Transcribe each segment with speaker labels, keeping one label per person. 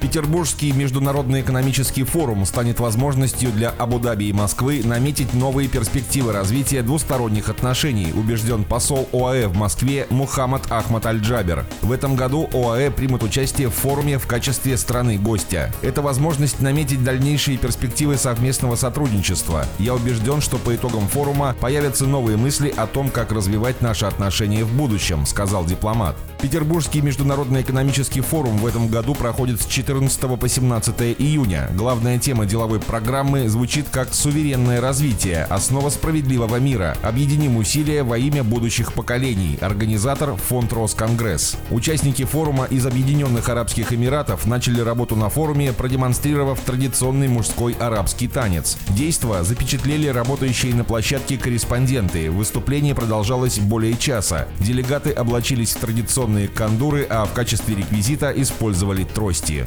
Speaker 1: Петербургский международный экономический форум станет возможностью для Абу-Даби и Москвы наметить новые перспективы развития двусторонних отношений, убежден посол ОАЭ в Москве Мухаммад Ахмад Аль-Джабер. В этом году ОАЭ примут участие в форуме в качестве страны-гостя. Это возможность наметить дальнейшие перспективы совместного сотрудничества. Я убежден, что по итогам форума появятся новые мысли о том, как развивать наши отношения в будущем, сказал дипломат. Петербургский международный экономический форум в этом году проходит с 14 по 17 июня. Главная тема деловой программы звучит как «Суверенное развитие. Основа справедливого мира. Объединим усилия во имя будущих поколений». Организатор – Фонд Росконгресс. Участники форума из Объединенных Арабских Эмиратов начали работу на форуме, продемонстрировав традиционный мужской арабский танец. Действо запечатлели работающие на площадке корреспонденты. Выступление продолжалось более часа. Делегаты облачились в традиционные кандуры, а в качестве реквизита использовали трости.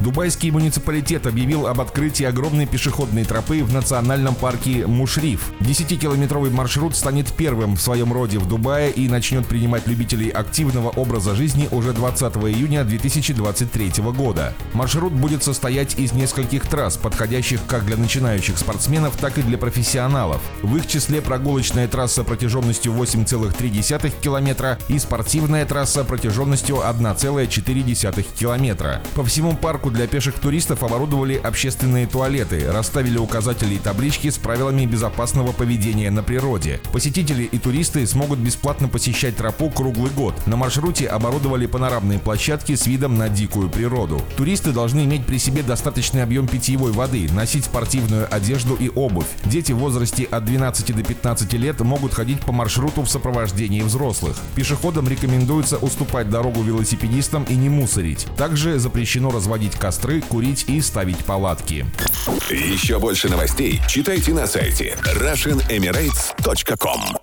Speaker 1: Дубайский муниципалитет объявил об открытии огромной пешеходной тропы в национальном парке Мушриф. 10-километровый маршрут станет первым в своем роде в Дубае и начнет принимать любителей активного образа жизни уже 20 июня 2023 года. Маршрут будет состоять из нескольких трасс, подходящих как для начинающих спортсменов, так и для профессионалов. В их числе прогулочная трасса протяженностью 8,3 километра и спортивная трасса протяженностью 1,4 километра. По всему парку для пеших туристов оборудовали общественные туалеты, расставили указатели и таблички с правилами безопасного поведения на природе. Посетители и туристы смогут бесплатно посещать тропу круглый год. На маршруте оборудовали панорамные площадки с видом на дикую природу. Туристы должны иметь при себе достаточный объем питьевой воды, носить спортивную одежду и обувь. Дети в возрасте от 12 до 15 лет могут ходить по маршруту в сопровождении взрослых. Пешеходам рекомендуется уступать дорогу велосипедистам и не мусорить. Также запрещено разводить костры, курить и ставить палатки.
Speaker 2: Еще больше новостей читайте на сайте RussianEmirates.com